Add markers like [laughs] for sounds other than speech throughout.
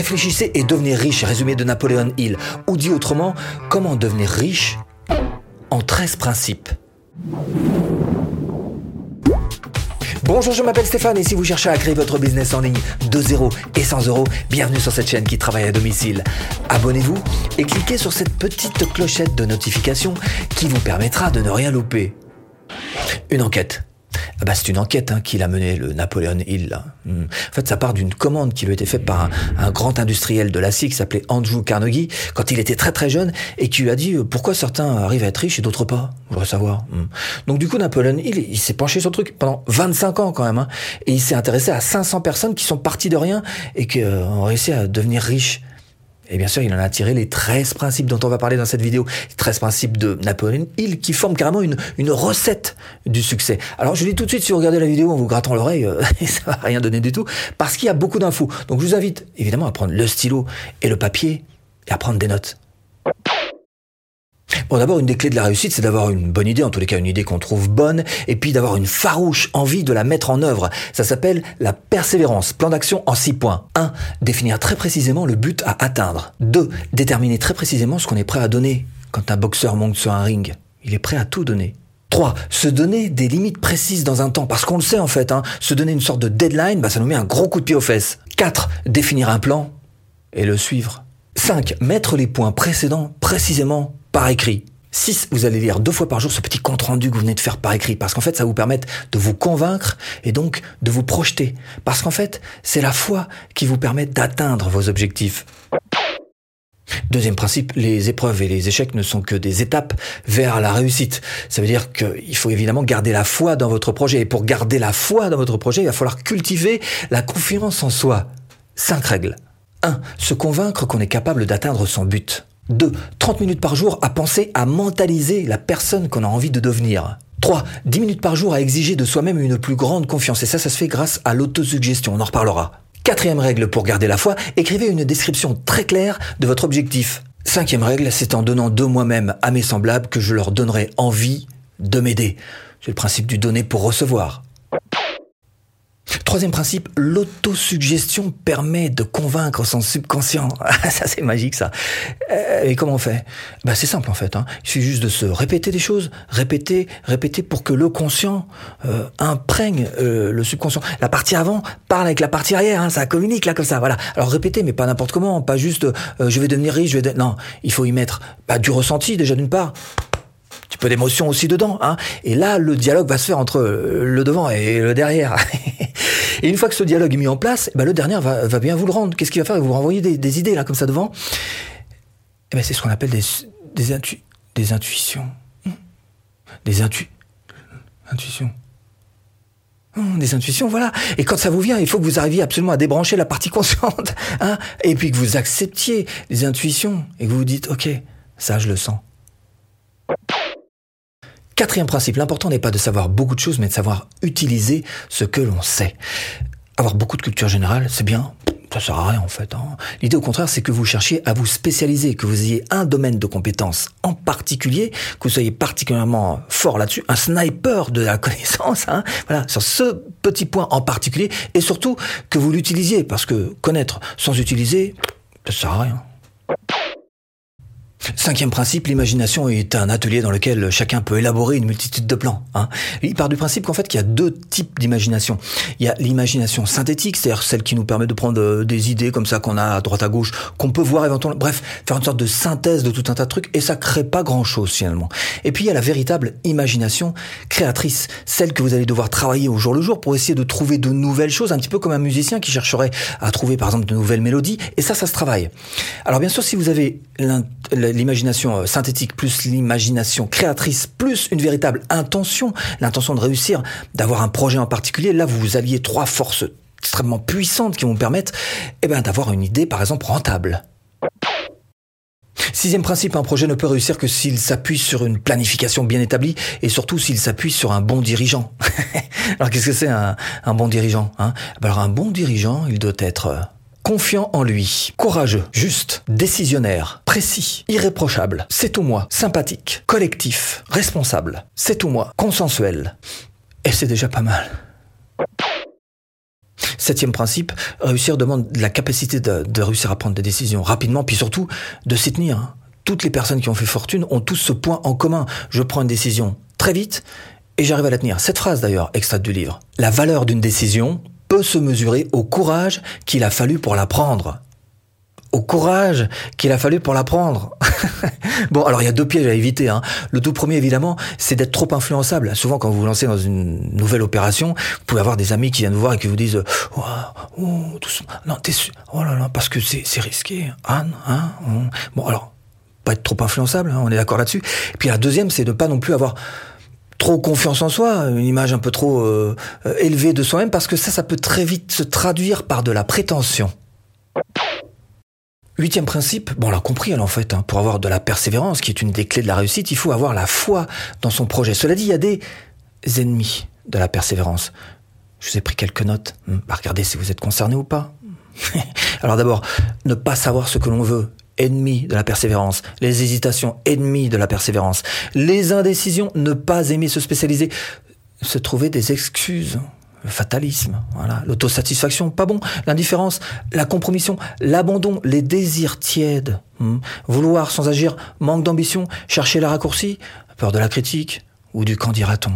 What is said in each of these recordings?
Réfléchissez et devenez riche, résumé de Napoléon Hill. Ou dit autrement, comment devenir riche en 13 principes. Bonjour, je m'appelle Stéphane et si vous cherchez à créer votre business en ligne de 0 et 100 euros, bienvenue sur cette chaîne qui travaille à domicile. Abonnez-vous et cliquez sur cette petite clochette de notification qui vous permettra de ne rien louper. Une enquête ah bah, c'est une enquête hein, qu'il a menée, le Napoleon Hill. Hmm. En fait, ça part d'une commande qui lui été faite par un, grand industriel de l'acier qui s'appelait Andrew Carnegie quand il était très très jeune et qui lui a dit euh, pourquoi certains arrivent à être riches et d'autres pas. Je voudrais savoir. Hmm. Donc du coup, Napoleon Hill, il s'est penché sur le truc pendant 25 ans quand même. Hein, et il s'est intéressé à 500 personnes qui sont parties de rien et qui euh, ont réussi à devenir riches. Et bien sûr, il en a tiré les 13 principes dont on va parler dans cette vidéo. Les 13 principes de Napoléon Hill qui forment carrément une, une recette du succès. Alors je vous dis tout de suite, si vous regardez la vidéo en vous grattant l'oreille, euh, [laughs] ça va rien donner du tout, parce qu'il y a beaucoup d'infos. Donc je vous invite évidemment à prendre le stylo et le papier et à prendre des notes. Bon, d'abord, une des clés de la réussite, c'est d'avoir une bonne idée, en tous les cas une idée qu'on trouve bonne, et puis d'avoir une farouche envie de la mettre en œuvre. Ça s'appelle la persévérance. Plan d'action en six points. 1. Définir très précisément le but à atteindre. 2. Déterminer très précisément ce qu'on est prêt à donner. Quand un boxeur monte sur un ring, il est prêt à tout donner. 3. Se donner des limites précises dans un temps, parce qu'on le sait en fait, hein, se donner une sorte de deadline, bah, ça nous met un gros coup de pied aux fesses. 4. Définir un plan et le suivre. 5. Mettre les points précédents précisément par écrit. 6. Vous allez lire deux fois par jour ce petit compte rendu que vous venez de faire par écrit, parce qu'en fait, ça vous permettre de vous convaincre et donc de vous projeter. Parce qu'en fait, c'est la foi qui vous permet d'atteindre vos objectifs. Deuxième principe, les épreuves et les échecs ne sont que des étapes vers la réussite. Ça veut dire qu'il faut évidemment garder la foi dans votre projet. Et pour garder la foi dans votre projet, il va falloir cultiver la confiance en soi. Cinq règles. 1. Se convaincre qu'on est capable d'atteindre son but. 2. 30 minutes par jour à penser à mentaliser la personne qu'on a envie de devenir. 3. 10 minutes par jour à exiger de soi-même une plus grande confiance. Et ça, ça se fait grâce à l'autosuggestion. On en reparlera. Quatrième règle pour garder la foi, écrivez une description très claire de votre objectif. Cinquième règle, c'est en donnant de moi-même à mes semblables que je leur donnerai envie de m'aider. C'est le principe du donner pour recevoir. Troisième principe, l'autosuggestion permet de convaincre son subconscient. [laughs] ça c'est magique ça. Euh, et comment on fait? Bah, C'est simple en fait. Hein. Il suffit juste de se répéter des choses, répéter, répéter pour que le conscient euh, imprègne euh, le subconscient. La partie avant parle avec la partie arrière, hein, ça communique là comme ça. Voilà. Alors répéter, mais pas n'importe comment, pas juste je vais devenir riche, je vais... Non, il faut y mettre bah, du ressenti déjà d'une part, petit peu d'émotion aussi dedans. Hein. Et là, le dialogue va se faire entre le devant et le derrière. [laughs] Et une fois que ce dialogue est mis en place, eh ben le dernier va, va, bien vous le rendre. Qu'est-ce qu'il va faire? Il va vous renvoyer des, idées là comme ça devant. Eh ben c'est ce qu'on appelle des, des, intu, des intuitions. Des intu, intuitions. Hmm, des intuitions, voilà. Et quand ça vous vient, il faut que vous arriviez absolument à débrancher la partie consciente, [laughs] hein, et puis que vous acceptiez les intuitions et que vous vous dites, ok, ça je le sens. Quatrième principe, l'important n'est pas de savoir beaucoup de choses, mais de savoir utiliser ce que l'on sait. Avoir beaucoup de culture générale, c'est bien, ça sert à rien en fait. Hein. L'idée au contraire, c'est que vous cherchiez à vous spécialiser, que vous ayez un domaine de compétences en particulier, que vous soyez particulièrement fort là-dessus, un sniper de la [laughs] connaissance, hein, voilà, sur ce petit point en particulier, et surtout que vous l'utilisiez, parce que connaître sans utiliser, ça sert à rien. Cinquième principe, l'imagination est un atelier dans lequel chacun peut élaborer une multitude de plans. Hein. Il part du principe qu'en fait, qu'il y a deux types d'imagination. Il y a l'imagination synthétique, c'est-à-dire celle qui nous permet de prendre euh, des idées comme ça qu'on a à droite à gauche, qu'on peut voir éventuellement, bref, faire une sorte de synthèse de tout un tas de trucs, et ça crée pas grand-chose finalement. Et puis il y a la véritable imagination créatrice, celle que vous allez devoir travailler au jour le jour pour essayer de trouver de nouvelles choses, un petit peu comme un musicien qui chercherait à trouver par exemple de nouvelles mélodies, et ça, ça se travaille. Alors bien sûr, si vous avez l'imagination euh, synthétique plus l'imagination créatrice plus une véritable intention, l'intention de réussir, d'avoir un projet en particulier, là vous alliez trois forces extrêmement puissantes qui vont permettre eh ben, d'avoir une idée par exemple rentable. Sixième principe, un projet ne peut réussir que s'il s'appuie sur une planification bien établie et surtout s'il s'appuie sur un bon dirigeant. [laughs] Alors qu'est-ce que c'est un, bon dirigeant hein? Alors un bon dirigeant, il doit être euh, confiant en lui, courageux, juste, décisionnaire, précis, irréprochable, c'est tout moi, sympathique, collectif, responsable, c'est tout moi, consensuel. Et c'est déjà pas mal. Septième principe, réussir demande la capacité de, de réussir à prendre des décisions rapidement, puis surtout de s'y tenir. Hein. Toutes les personnes qui ont fait fortune ont tous ce point en commun. Je prends une décision très vite et j'arrive à la tenir. Cette phrase d'ailleurs, extraite du livre. La valeur d'une décision peut se mesurer au courage qu'il a fallu pour la prendre au courage qu'il a fallu pour l'apprendre. [laughs] bon, alors il y a deux pièges à éviter. Hein. Le tout premier, évidemment, c'est d'être trop influençable. Souvent, quand vous vous lancez dans une nouvelle opération, vous pouvez avoir des amis qui viennent vous voir et qui vous disent oh, non, t'es oh là là, parce que c'est risqué, Anne. Hein. Bon, alors, pas être trop influençable, hein, on est d'accord là-dessus. Et puis la deuxième, c'est de pas non plus avoir trop confiance en soi, une image un peu trop euh, euh, élevée de soi-même, parce que ça, ça peut très vite se traduire par de la prétention. Huitième principe, bon on l'a compris en fait, hein, pour avoir de la persévérance, qui est une des clés de la réussite, il faut avoir la foi dans son projet. Cela dit, il y a des ennemis de la persévérance. Je vous ai pris quelques notes. Hmm, bah, regardez si vous êtes concerné ou pas. [laughs] Alors d'abord, ne pas savoir ce que l'on veut, ennemi de la persévérance. Les hésitations, ennemis de la persévérance. Les indécisions, ne pas aimer se spécialiser. Se trouver des excuses le fatalisme, voilà, l'autosatisfaction, pas bon, l'indifférence, la compromission, l'abandon, les désirs tièdes, hmm. vouloir sans agir, manque d'ambition, chercher la raccourci, peur de la critique ou du quand dira-t-on.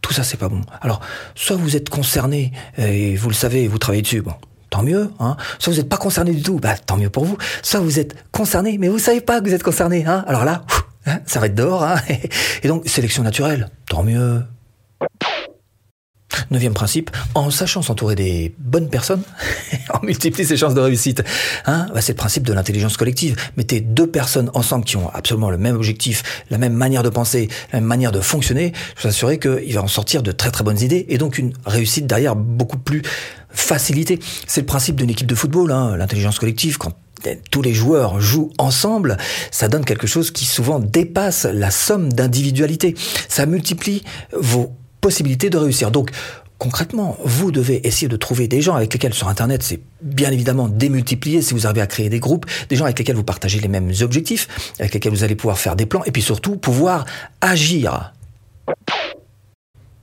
Tout ça, c'est pas bon. Alors, soit vous êtes concerné et vous le savez, vous travaillez dessus, bon, tant mieux. Hein. Soit vous n'êtes pas concerné du tout, bah, tant mieux pour vous. Soit vous êtes concerné, mais vous savez pas que vous êtes concerné. Hein. Alors là, hein, ça va être dehors. Hein. Et donc, sélection naturelle, tant mieux. Neuvième principe, en sachant s'entourer des bonnes personnes, [laughs] on multiplie ses chances de réussite. Hein bah, c'est le principe de l'intelligence collective. Mettez deux personnes ensemble qui ont absolument le même objectif, la même manière de penser, la même manière de fonctionner, je vous assurer qu'il va en sortir de très très bonnes idées et donc une réussite derrière beaucoup plus facilitée. C'est le principe d'une équipe de football, hein, l'intelligence collective, quand tous les joueurs jouent ensemble, ça donne quelque chose qui souvent dépasse la somme d'individualité. Ça multiplie vos possibilité de réussir. Donc, concrètement, vous devez essayer de trouver des gens avec lesquels sur Internet, c'est bien évidemment démultiplié si vous arrivez à créer des groupes, des gens avec lesquels vous partagez les mêmes objectifs, avec lesquels vous allez pouvoir faire des plans, et puis surtout pouvoir agir.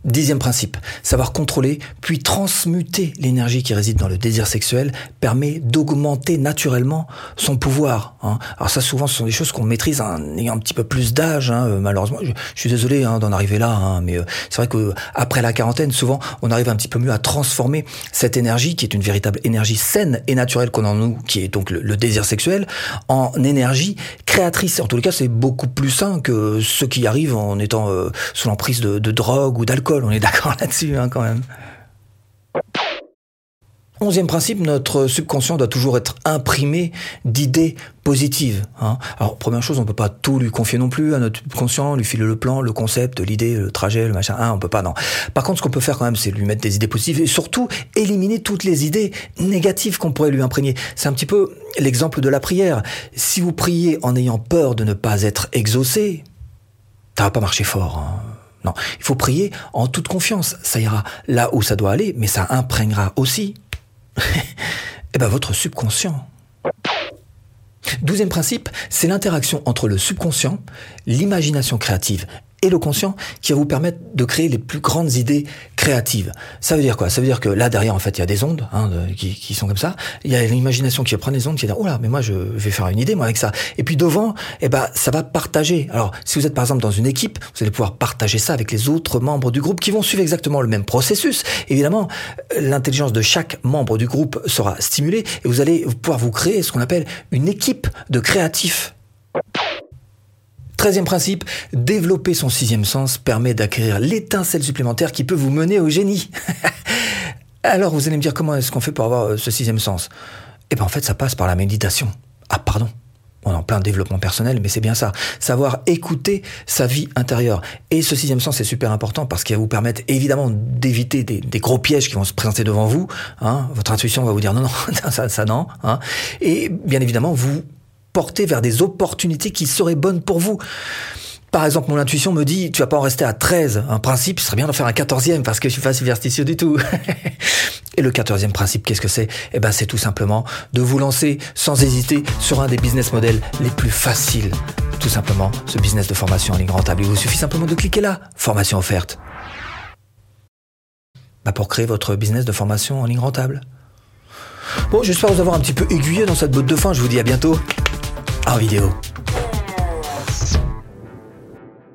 Dixième principe, savoir contrôler puis transmuter l'énergie qui réside dans le désir sexuel permet d'augmenter naturellement son pouvoir. Hein. Alors ça souvent ce sont des choses qu'on maîtrise en ayant un petit peu plus d'âge. Hein, euh, malheureusement, je, suis désolé hein, d'en arriver là, hein, mais euh, c'est vrai que après la quarantaine, souvent on arrive un petit peu mieux à transformer cette énergie qui est une véritable énergie saine et naturelle qu'on a en nous, qui est donc le, désir sexuel, en énergie créatrice. En tous les cas, c'est beaucoup plus sain que ceux qui arrivent en étant euh, sous l'emprise de, de drogue ou d'alcool on est d'accord [laughs] là-dessus hein, quand même. Onzième principe, notre subconscient doit toujours être imprimé d'idées positives. Hein. Alors, première chose, on peut pas tout lui confier non plus à notre subconscient, lui filer le plan, le concept, l'idée, le trajet, le machin. Hein, on peut pas, non. Par contre, ce qu'on peut faire quand même, c'est lui mettre des idées positives et surtout éliminer toutes les idées négatives qu'on pourrait lui imprégner. C'est un petit peu l'exemple de la prière. Si vous priez en ayant peur de ne pas être exaucé, ça va pas marcher fort. Hein. Non, il faut prier en toute confiance. Ça ira là où ça doit aller, mais ça imprégnera aussi [laughs] eh ben, votre subconscient. Douzième principe, c'est l'interaction entre le subconscient, l'imagination créative et le conscient qui va vous permettre de créer les plus grandes idées créatives. Ça veut dire quoi? Ça veut dire que là derrière en fait il y a des ondes hein, qui, qui, sont comme ça. Il y a l'imagination qui va prendre les ondes qui va dire oh là mais moi je vais faire une idée moi avec ça. Et puis devant eh ben ça va partager. Alors si vous êtes par exemple dans une équipe vous allez pouvoir partager ça avec les autres membres du groupe qui vont suivre exactement le même processus. Évidemment l'intelligence de chaque membre du groupe sera stimulée et vous allez pouvoir vous créer ce qu'on appelle une équipe de créatifs. Treizième principe, développer son sixième sens permet d'acquérir l'étincelle supplémentaire qui peut vous mener au génie. [laughs] Alors vous allez me dire comment est-ce qu'on fait pour avoir euh, ce sixième sens? Eh bien en fait ça passe par la méditation. Ah pardon, on est en plein développement personnel, mais c'est bien ça. Savoir écouter sa vie intérieure. Et ce sixième sens est super important parce qu'il va vous permettre évidemment d'éviter des, gros pièges qui vont se présenter devant vous. Hein. Votre intuition va vous dire non, non, [laughs] ça, ça non. Hein. Et bien évidemment, vous porter vers des opportunités qui seraient bonnes pour vous. Par exemple, mon intuition me dit, tu vas pas en rester à 13. Un principe, ce serait bien d'en faire un 14e parce que je suis pas superstitieux du tout. [laughs] Et le 14e principe, qu'est-ce que c'est? Eh ben, c'est tout simplement de vous lancer sans hésiter sur un des business models les plus faciles. Tout simplement, ce business de formation en ligne rentable. Il vous suffit simplement de cliquer là. Formation offerte. Bah, pour créer votre business de formation en ligne rentable. Bon, j'espère vous avoir un petit peu aiguillé dans cette botte de fin. Je vous dis à bientôt Art Vidéo.